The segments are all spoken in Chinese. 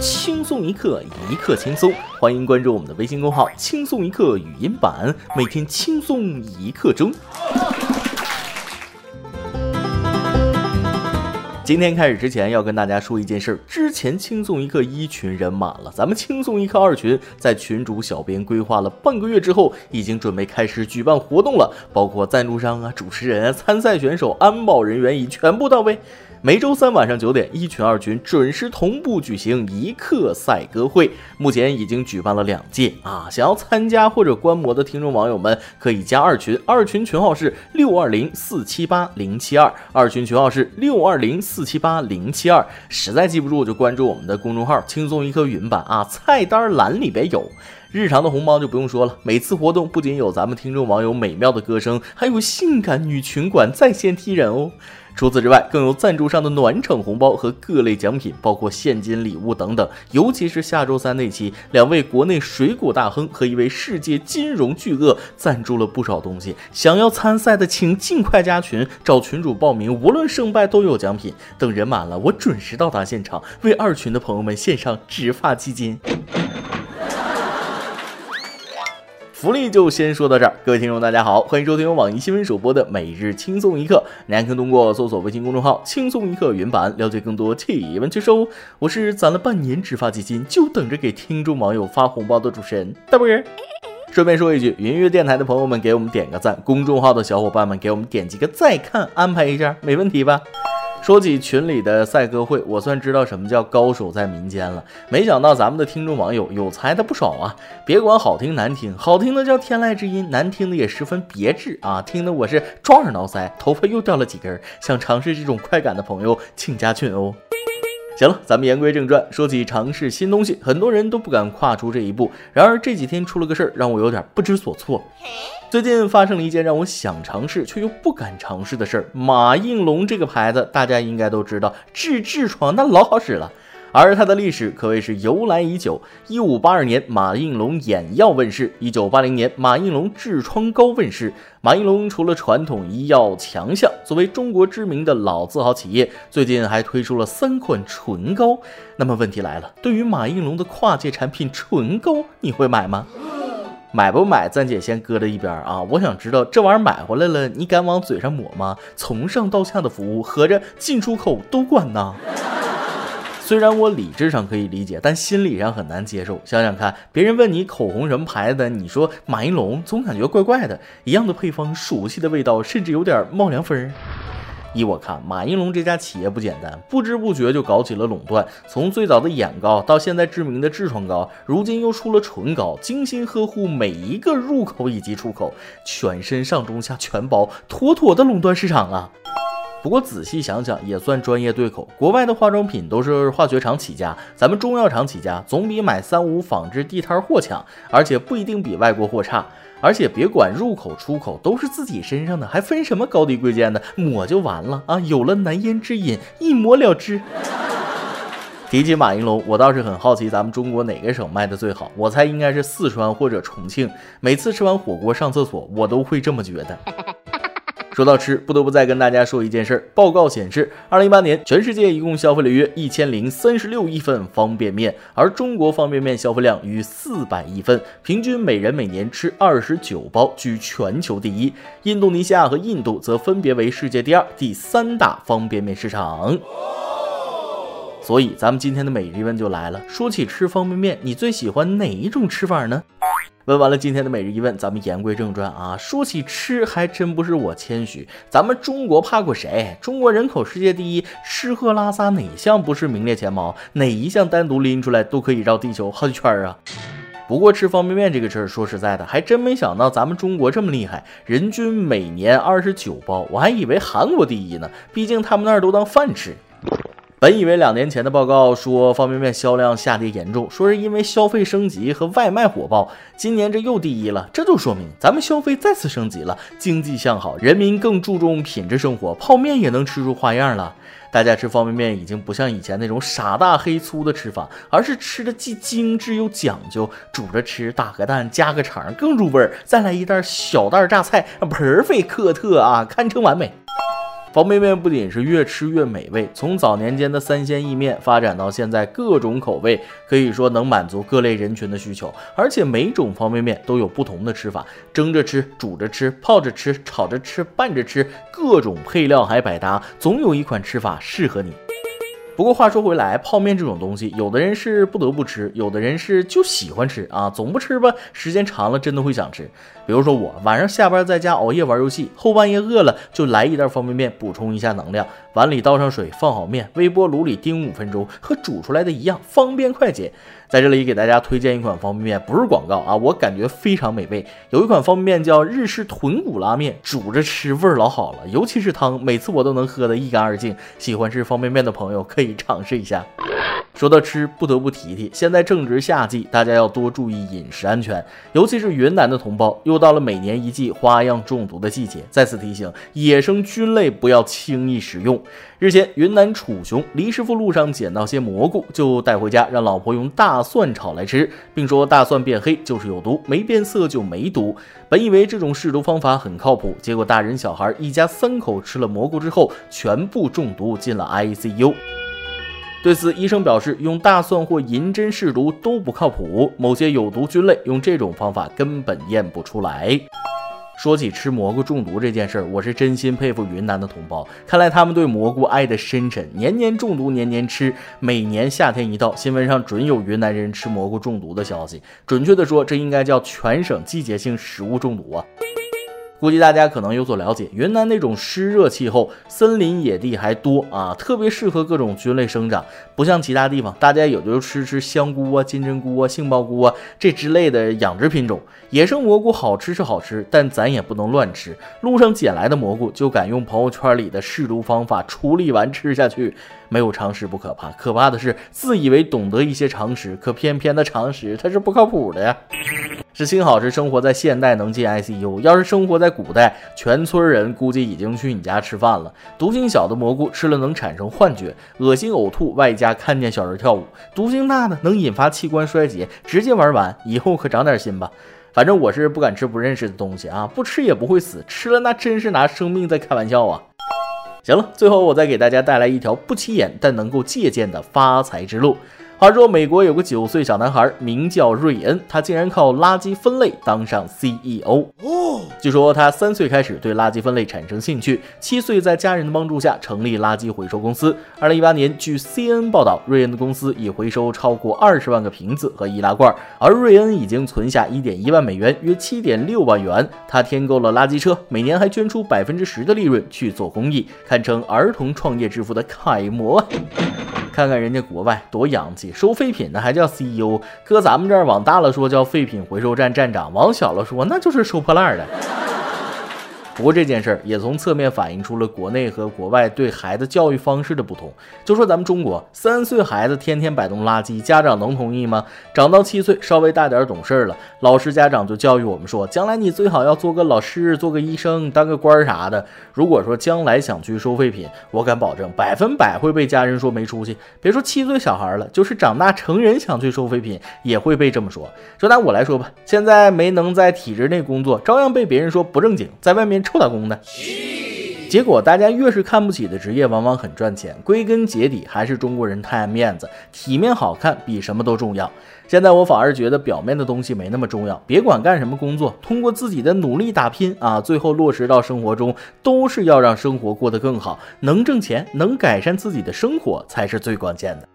轻松一刻，一刻轻松。欢迎关注我们的微信公号“轻松一刻语音版”，每天轻松一刻钟。今天开始之前，要跟大家说一件事儿。之前轻松一刻一群人满了，咱们轻松一刻二群在群主小编规划了半个月之后，已经准备开始举办活动了，包括赞助商啊、主持人啊、参赛选手、安保人员已全部到位。每周三晚上九点，一群二群准时同步举行一刻赛歌会。目前已经举办了两届啊！想要参加或者观摩的听众网友们，可以加二群，二群群号是六二零四七八零七二，二群群号是六二零四七八零七二。实在记不住就关注我们的公众号“轻松一刻云版”啊，菜单栏里边有。日常的红包就不用说了，每次活动不仅有咱们听众网友美妙的歌声，还有性感女群管在线踢人哦。除此之外，更有赞助商的暖场红包和各类奖品，包括现金礼物等等。尤其是下周三那期，两位国内水果大亨和一位世界金融巨鳄赞助了不少东西。想要参赛的，请尽快加群，找群主报名，无论胜败都有奖品。等人满了，我准时到达现场，为二群的朋友们献上植发基金。福利就先说到这儿，各位听众大家好，欢迎收听由网易新闻首播的每日轻松一刻，您还可以通过搜索微信公众号“轻松一刻”云版了解更多气温趣事哦。我是攒了半年植发基金，就等着给听众网友发红包的主持人大波儿。顺便说一句，云乐电台的朋友们给我们点个赞，公众号的小伙伴们给我们点几个再看，安排一下，没问题吧？说起群里的赛歌会，我算知道什么叫高手在民间了。没想到咱们的听众网友有才的不少啊！别管好听难听，好听的叫天籁之音，难听的也十分别致啊！听得我是抓耳挠腮，头发又掉了几根。想尝试这种快感的朋友，请加群哦。行了，咱们言归正传。说起尝试新东西，很多人都不敢跨出这一步。然而这几天出了个事儿，让我有点不知所措。最近发生了一件让我想尝试却又不敢尝试的事儿。马应龙这个牌子，大家应该都知道，治痔疮那老好使了。而它的历史可谓是由来已久。一五八二年，马应龙眼药问世；一九八零年，马应龙痔疮膏问世。马应龙除了传统医药强项，作为中国知名的老字号企业，最近还推出了三款唇膏。那么问题来了，对于马应龙的跨界产品唇膏，你会买吗？买不买，暂且先搁在一边啊！我想知道这玩意儿买回来了，你敢往嘴上抹吗？从上到下的服务，合着进出口都管呐？虽然我理智上可以理解，但心理上很难接受。想想看，别人问你口红什么牌子，你说马应龙，总感觉怪怪的。一样的配方，熟悉的味道，甚至有点冒凉风。依我看，马应龙这家企业不简单，不知不觉就搞起了垄断。从最早的眼膏，到现在知名的痔疮膏，如今又出了唇膏，精心呵护每一个入口以及出口，全身上中下全包，妥妥的垄断市场啊！不过仔细想想，也算专业对口。国外的化妆品都是化学厂起家，咱们中药厂起家，总比买三无仿制地摊货强，而且不一定比外国货差。而且别管入口出口都是自己身上的，还分什么高低贵贱的，抹就完了啊！有了难言之隐，一抹了之。提起马应龙，我倒是很好奇，咱们中国哪个省卖的最好？我猜应该是四川或者重庆。每次吃完火锅上厕所，我都会这么觉得。说到吃，不得不再跟大家说一件事儿。报告显示，二零一八年全世界一共消费了约一千零三十六亿份方便面，而中国方便面消费量逾四百亿份，平均每人每年吃二十九包，居全球第一。印度尼西亚和印度则分别为世界第二、第三大方便面市场。所以，咱们今天的每日一问就来了：说起吃方便面，你最喜欢哪一种吃法呢？问完了今天的每日一问，咱们言归正传啊。说起吃，还真不是我谦虚，咱们中国怕过谁？中国人口世界第一，吃喝拉撒哪项不是名列前茅？哪一项单独拎出来都可以绕地球好几圈啊！不过吃方便面这个事儿，说实在的，还真没想到咱们中国这么厉害，人均每年二十九包，我还以为韩国第一呢，毕竟他们那儿都当饭吃。本以为两年前的报告说方便面销量下跌严重，说是因为消费升级和外卖火爆，今年这又第一了，这就说明咱们消费再次升级了，经济向好，人民更注重品质生活，泡面也能吃出花样了。大家吃方便面已经不像以前那种傻大黑粗的吃法，而是吃的既精致又讲究，煮着吃，打个蛋，加个肠更入味儿，再来一袋小袋榨菜，perfect 克特啊，堪称完美。方便面不仅是越吃越美味，从早年间的三鲜意面发展到现在各种口味，可以说能满足各类人群的需求。而且每种方便面都有不同的吃法，蒸着吃、煮着吃、泡着吃、炒着吃、拌着吃，各种配料还百搭，总有一款吃法适合你。不过话说回来，泡面这种东西，有的人是不得不吃，有的人是就喜欢吃啊。总不吃吧，时间长了真的会想吃。比如说我晚上下班在家熬夜玩游戏，后半夜饿了就来一袋方便面补充一下能量。碗里倒上水，放好面，微波炉里叮五分钟，和煮出来的一样，方便快捷。在这里给大家推荐一款方便面，不是广告啊，我感觉非常美味。有一款方便面叫日式豚骨拉面，煮着吃味儿老好了，尤其是汤，每次我都能喝得一干二净。喜欢吃方便面的朋友可以尝试一下。说到吃，不得不提提，现在正值夏季，大家要多注意饮食安全，尤其是云南的同胞，又到了每年一季花样中毒的季节。再次提醒，野生菌类不要轻易食用。日前，云南楚雄黎师傅路上捡到些蘑菇，就带回家，让老婆用大蒜炒来吃，并说大蒜变黑就是有毒，没变色就没毒。本以为这种试毒方法很靠谱，结果大人小孩一家三口吃了蘑菇之后，全部中毒，进了 ICU。对此，医生表示，用大蒜或银针试毒都不靠谱，某些有毒菌类用这种方法根本验不出来。说起吃蘑菇中毒这件事儿，我是真心佩服云南的同胞，看来他们对蘑菇爱的深沉，年年中毒，年年吃。每年夏天一到，新闻上准有云南人吃蘑菇中毒的消息。准确的说，这应该叫全省季节性食物中毒啊。估计大家可能有所了解，云南那种湿热气候，森林野地还多啊，特别适合各种菌类生长。不像其他地方，大家有的就吃吃香菇啊、金针菇啊、杏鲍菇啊这之类的养殖品种。野生蘑菇好吃是好吃，但咱也不能乱吃。路上捡来的蘑菇就敢用朋友圈里的试毒方法处理完吃下去，没有常识不可怕，可怕的是自以为懂得一些常识，可偏偏的常识它是不靠谱的呀。是幸好是生活在现代能进 ICU，要是生活在古代，全村人估计已经去你家吃饭了。毒性小的蘑菇吃了能产生幻觉、恶心、呕吐，外加看见小人跳舞；毒性大的能引发器官衰竭，直接玩完。以后可长点心吧。反正我是不敢吃不认识的东西啊，不吃也不会死，吃了那真是拿生命在开玩笑啊。行了，最后我再给大家带来一条不起眼但能够借鉴的发财之路。话说，美国有个九岁小男孩，名叫瑞恩，他竟然靠垃圾分类当上 CEO。哦，据说他三岁开始对垃圾分类产生兴趣，七岁在家人的帮助下成立垃圾回收公司。二零一八年，据 CNN 报道，瑞恩的公司已回收超过二十万个瓶子和易拉罐，而瑞恩已经存下一点一万美元，约七点六万元。他添购了垃圾车，每年还捐出百分之十的利润去做公益，堪称儿童创业致富的楷模。看看人家国外多洋气，收废品的还叫 CEO，搁咱们这儿往大了说叫废品回收站站长，往小了说那就是收破烂的。不过这件事儿也从侧面反映出了国内和国外对孩子教育方式的不同。就说咱们中国，三岁孩子天天摆动垃圾，家长能同意吗？长到七岁稍微大点懂事儿了，老师家长就教育我们说，将来你最好要做个老师，做个医生，当个官儿啥的。如果说将来想去收废品，我敢保证百分百会被家人说没出息。别说七岁小孩了，就是长大成人想去收废品，也会被这么说。就拿我来说吧，现在没能在体制内工作，照样被别人说不正经，在外面。臭打工的结果，大家越是看不起的职业，往往很赚钱。归根结底，还是中国人太爱面子，体面好看比什么都重要。现在我反而觉得表面的东西没那么重要，别管干什么工作，通过自己的努力打拼啊，最后落实到生活中，都是要让生活过得更好，能挣钱，能改善自己的生活，才是最关键的。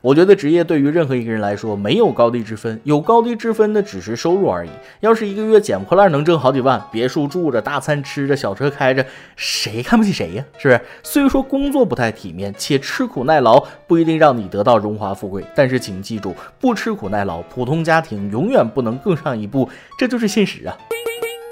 我觉得职业对于任何一个人来说没有高低之分，有高低之分的只是收入而已。要是一个月捡破烂能挣好几万，别墅住着，大餐吃着，小车开着，谁看不起谁呀？是不是？虽说工作不太体面，且吃苦耐劳不一定让你得到荣华富贵，但是请记住，不吃苦耐劳，普通家庭永远不能更上一步，这就是现实啊。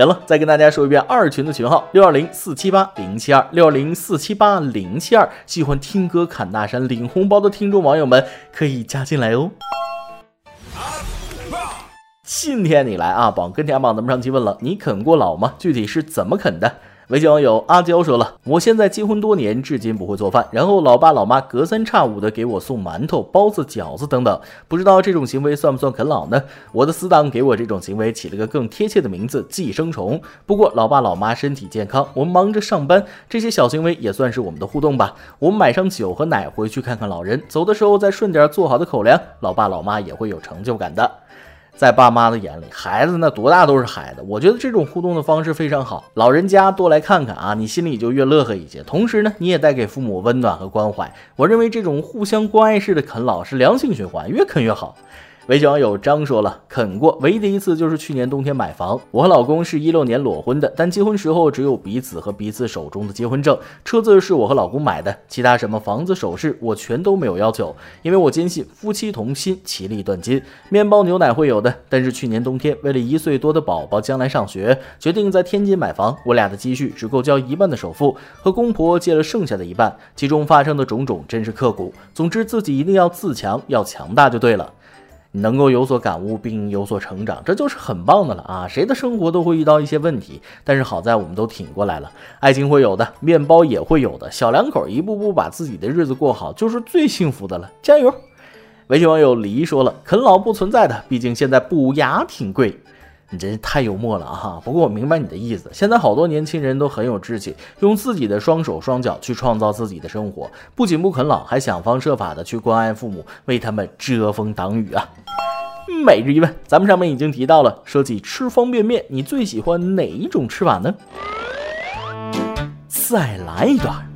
行了，再跟大家说一遍二群的群号：六二零四七八零七二六二零四七八零七二。喜欢听歌侃大山领红包的听众网友们可以加进来哦。今天你来啊，榜跟天榜咱们上期问了，你啃过老吗？具体是怎么啃的？微信网友阿娇说了：“我现在结婚多年，至今不会做饭，然后老爸老妈隔三差五的给我送馒头、包子、饺子等等，不知道这种行为算不算啃老呢？”我的死党给我这种行为起了个更贴切的名字——寄生虫。不过老爸老妈身体健康，我们忙着上班，这些小行为也算是我们的互动吧。我们买上酒和奶回去看看老人，走的时候再顺点做好的口粮，老爸老妈也会有成就感的。在爸妈的眼里，孩子那多大都是孩子。我觉得这种互动的方式非常好，老人家多来看看啊，你心里就越乐呵一些。同时呢，你也带给父母温暖和关怀。我认为这种互相关爱式的啃老是良性循环，越啃越好。微信网友张说了，啃过，唯一的一次就是去年冬天买房。我和老公是一六年裸婚的，但结婚时候只有彼此和彼此手中的结婚证，车子是我和老公买的，其他什么房子、首饰我全都没有要求，因为我坚信夫妻同心，其利断金。面包、牛奶会有的，但是去年冬天为了一岁多的宝宝将来上学，决定在天津买房。我俩的积蓄只够交一半的首付，和公婆借了剩下的一半，其中发生的种种真是刻骨。总之，自己一定要自强，要强大就对了。能够有所感悟并有所成长，这就是很棒的了啊！谁的生活都会遇到一些问题，但是好在我们都挺过来了。爱情会有的，面包也会有的，小两口一步步把自己的日子过好，就是最幸福的了。加油！微信网友李一说了，啃老不存在的，毕竟现在补牙挺贵。你真是太幽默了哈！不过我明白你的意思。现在好多年轻人都很有志气，用自己的双手双脚去创造自己的生活，不仅不啃老，还想方设法的去关爱父母，为他们遮风挡雨啊！每日一问，咱们上面已经提到了，说起吃方便面，你最喜欢哪一种吃法呢？再来一段。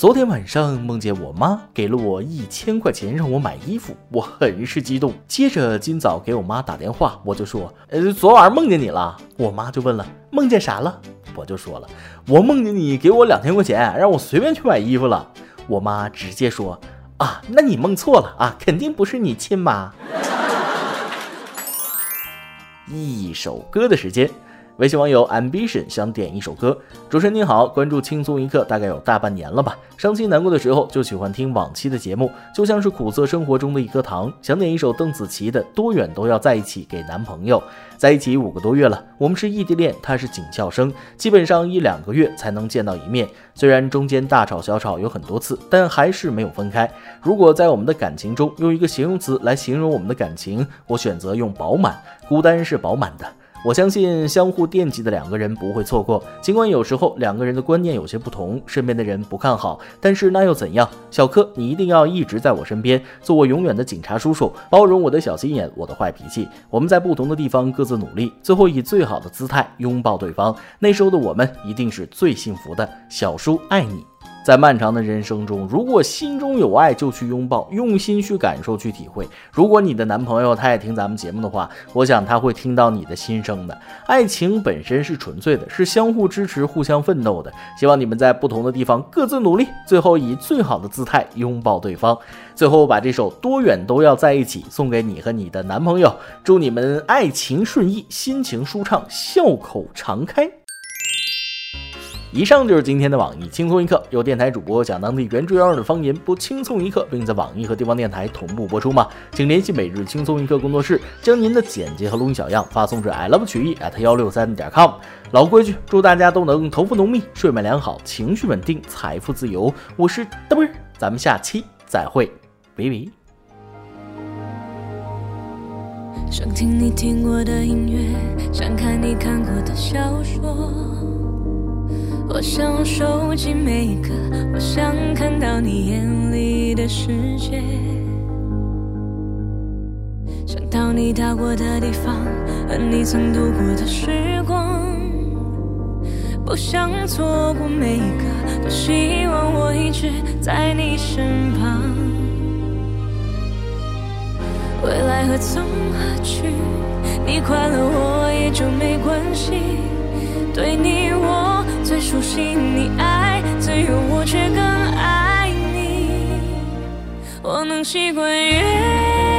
昨天晚上梦见我妈给了我一千块钱让我买衣服，我很是激动。接着今早给我妈打电话，我就说，呃，昨晚梦见你了。我妈就问了，梦见啥了？我就说了，我梦见你给我两千块钱，让我随便去买衣服了。我妈直接说，啊，那你梦错了啊，肯定不是你亲妈。一首歌的时间。微信网友 ambition 想点一首歌。主持人您好，关注轻松一刻大概有大半年了吧。伤心难过的时候就喜欢听往期的节目，就像是苦涩生活中的一颗糖。想点一首邓紫棋的《多远都要在一起》给男朋友。在一起五个多月了，我们是异地恋，他是警校生，基本上一两个月才能见到一面。虽然中间大吵小吵有很多次，但还是没有分开。如果在我们的感情中用一个形容词来形容我们的感情，我选择用饱满。孤单是饱满的。我相信相互惦记的两个人不会错过，尽管有时候两个人的观念有些不同，身边的人不看好，但是那又怎样？小柯，你一定要一直在我身边，做我永远的警察叔叔，包容我的小心眼，我的坏脾气。我们在不同的地方各自努力，最后以最好的姿态拥抱对方。那时候的我们一定是最幸福的。小叔爱你。在漫长的人生中，如果心中有爱，就去拥抱，用心去感受，去体会。如果你的男朋友他也听咱们节目的话，我想他会听到你的心声的。爱情本身是纯粹的，是相互支持、互相奋斗的。希望你们在不同的地方各自努力，最后以最好的姿态拥抱对方。最后把这首《多远都要在一起》送给你和你的男朋友，祝你们爱情顺意，心情舒畅，笑口常开。以上就是今天的网易轻松一刻，由电台主播讲当地原汁原味的方言播轻松一刻，并在网易和地方电台同步播出吗？请联系每日轻松一刻工作室，将您的简介和录音小样发送至 i love 曲艺 at 幺六三点 com。老规矩，祝大家都能头发浓密，睡眠良好，情绪稳定，财富自由。我是嘚啵，咱们下期再会拜拜。想听你听过的音乐，想看你看过的小说。我想收集每一个，我想看到你眼里的世界，想到你到过的地方和你曾度过的时光，不想错过每一个，多希望我一直在你身旁。未来何从何去，你快乐我也就没关系，对你我。最熟悉你爱自由，我却更爱你。我能习惯远